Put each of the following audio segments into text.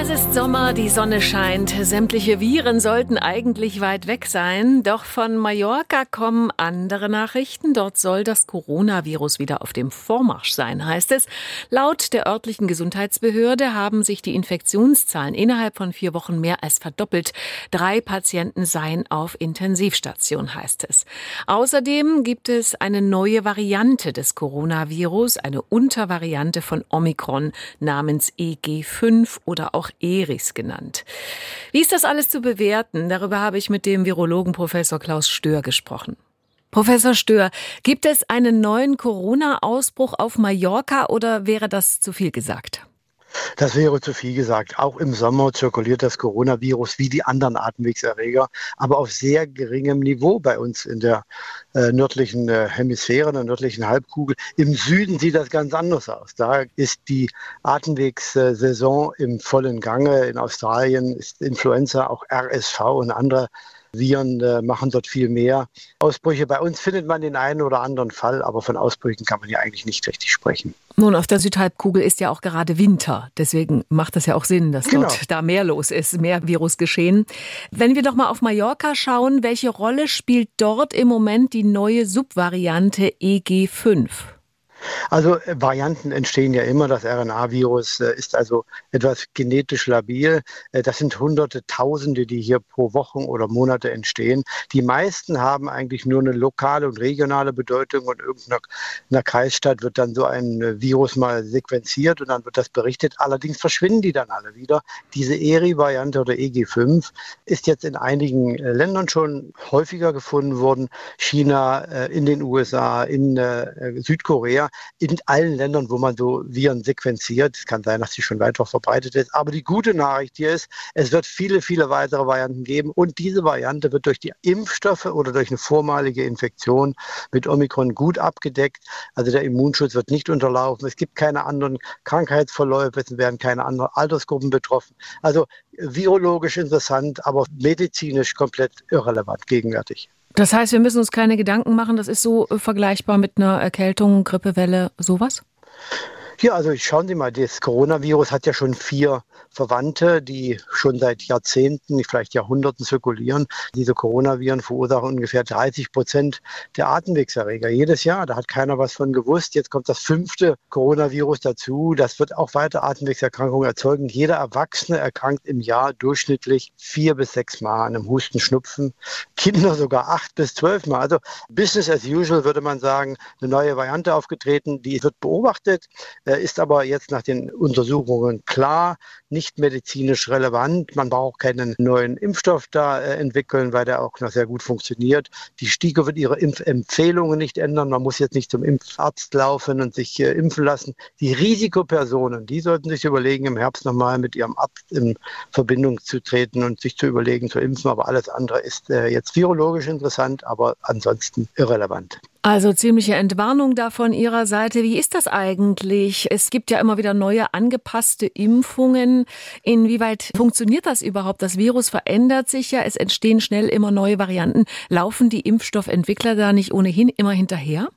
Es ist Sommer, die Sonne scheint. Sämtliche Viren sollten eigentlich weit weg sein. Doch von Mallorca kommen andere Nachrichten. Dort soll das Coronavirus wieder auf dem Vormarsch sein, heißt es. Laut der örtlichen Gesundheitsbehörde haben sich die Infektionszahlen innerhalb von vier Wochen mehr als verdoppelt. Drei Patienten seien auf Intensivstation, heißt es. Außerdem gibt es eine neue Variante des Coronavirus, eine Untervariante von Omikron namens EG5 oder auch Eris genannt. Wie ist das alles zu bewerten? Darüber habe ich mit dem Virologen Professor Klaus Stör gesprochen. Professor Stör, gibt es einen neuen Corona-Ausbruch auf Mallorca oder wäre das zu viel gesagt? Das wäre zu viel gesagt. Auch im Sommer zirkuliert das Coronavirus wie die anderen Atemwegserreger, aber auf sehr geringem Niveau bei uns in der äh, nördlichen äh, Hemisphäre, in der nördlichen Halbkugel. Im Süden sieht das ganz anders aus. Da ist die Atemwegssaison im vollen Gange. In Australien ist Influenza, auch RSV und andere Viren äh, machen dort viel mehr Ausbrüche. Bei uns findet man den einen oder anderen Fall, aber von Ausbrüchen kann man ja eigentlich nicht richtig sprechen. Nun, auf der Südhalbkugel ist ja auch gerade Winter. Deswegen macht es ja auch Sinn, dass genau. dort da mehr los ist, mehr Virus geschehen. Wenn wir doch mal auf Mallorca schauen, welche Rolle spielt dort im Moment die neue Subvariante EG5? Also äh, Varianten entstehen ja immer. Das RNA-Virus äh, ist also etwas genetisch labil. Äh, das sind Hunderte, Tausende, die hier pro Wochen oder Monate entstehen. Die meisten haben eigentlich nur eine lokale und regionale Bedeutung und irgendeiner Kreisstadt wird dann so ein Virus mal sequenziert und dann wird das berichtet. Allerdings verschwinden die dann alle wieder. Diese ERI-Variante oder EG5 ist jetzt in einigen Ländern schon häufiger gefunden worden. China, in den USA, in Südkorea in allen Ländern, wo man so Viren sequenziert. Es kann sein, dass sie schon weiter verbreitet ist. Aber die gute Nachricht hier ist, es wird viele, viele weitere Varianten geben. Und diese Variante wird durch die Impfstoffe oder durch eine vormalige Infektion mit Omikron gut abgedeckt. Also der Immunschutz wird nicht unterlaufen. Es gibt keine anderen Krankheitsverläufe. Es werden keine anderen Altersgruppen betroffen. Also virologisch interessant, aber medizinisch komplett irrelevant gegenwärtig. Das heißt, wir müssen uns keine Gedanken machen, das ist so äh, vergleichbar mit einer Erkältung, Grippewelle, sowas? Ja, also schauen Sie mal, das Coronavirus hat ja schon vier Verwandte, die schon seit Jahrzehnten, vielleicht Jahrhunderten zirkulieren. Diese Coronaviren verursachen ungefähr 30 Prozent der Atemwegserreger jedes Jahr. Da hat keiner was von gewusst. Jetzt kommt das fünfte Coronavirus dazu. Das wird auch weiter Atemwegserkrankungen erzeugen. Jeder Erwachsene erkrankt im Jahr durchschnittlich vier bis sechs Mal an einem Husten, Schnupfen. Kinder sogar acht bis zwölf Mal. Also Business as usual würde man sagen, eine neue Variante aufgetreten. Die wird beobachtet ist aber jetzt nach den Untersuchungen klar, nicht medizinisch relevant. Man braucht keinen neuen Impfstoff da äh, entwickeln, weil der auch noch sehr gut funktioniert. Die STIKO wird ihre Impfempfehlungen nicht ändern. Man muss jetzt nicht zum Impfarzt laufen und sich äh, impfen lassen. Die Risikopersonen, die sollten sich überlegen, im Herbst nochmal mit ihrem Arzt in Verbindung zu treten und sich zu überlegen, zu impfen. Aber alles andere ist äh, jetzt virologisch interessant, aber ansonsten irrelevant. Also ziemliche Entwarnung da von Ihrer Seite. Wie ist das eigentlich? Es gibt ja immer wieder neue angepasste Impfungen. Inwieweit funktioniert das überhaupt? Das Virus verändert sich ja, es entstehen schnell immer neue Varianten. Laufen die Impfstoffentwickler da nicht ohnehin immer hinterher?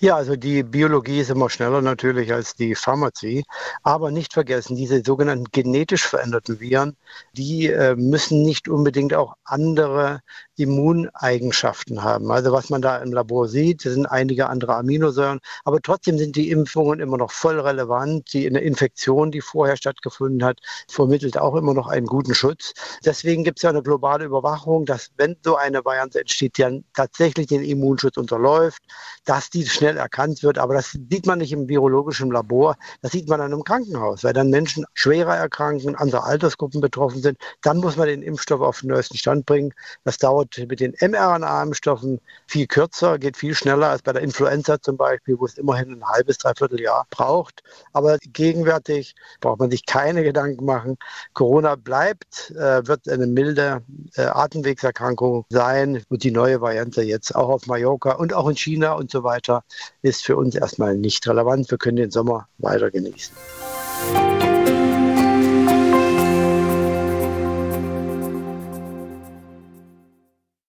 Ja, also die Biologie ist immer schneller natürlich als die Pharmazie. Aber nicht vergessen, diese sogenannten genetisch veränderten Viren, die äh, müssen nicht unbedingt auch andere Immuneigenschaften haben. Also was man da im Labor sieht, sind einige andere Aminosäuren, aber trotzdem sind die Impfungen immer noch voll relevant. Die Infektion, die vorher stattgefunden hat, vermittelt auch immer noch einen guten Schutz. Deswegen gibt es ja eine globale Überwachung, dass wenn so eine Variante entsteht, die dann tatsächlich den Immunschutz unterläuft, dass die schnell erkannt wird. Aber das sieht man nicht im virologischen Labor, das sieht man dann im Krankenhaus, weil dann Menschen schwerer erkranken, andere Altersgruppen betroffen sind. Dann muss man den Impfstoff auf den neuesten Stand bringen. Das dauert mit den mRNA-Impfstoffen viel kürzer, geht viel schneller als bei der Influenza zum Beispiel, wo es immerhin ein halbes, dreiviertel Jahr braucht. Aber gegenwärtig braucht man sich keine Gedanken machen. Corona bleibt, äh, wird eine milde äh, Atemwegserkrankung sein und die neue Variante jetzt auch auf Mallorca und auch in China und so weiter ist für uns erstmal nicht relevant. Wir können den Sommer weiter genießen.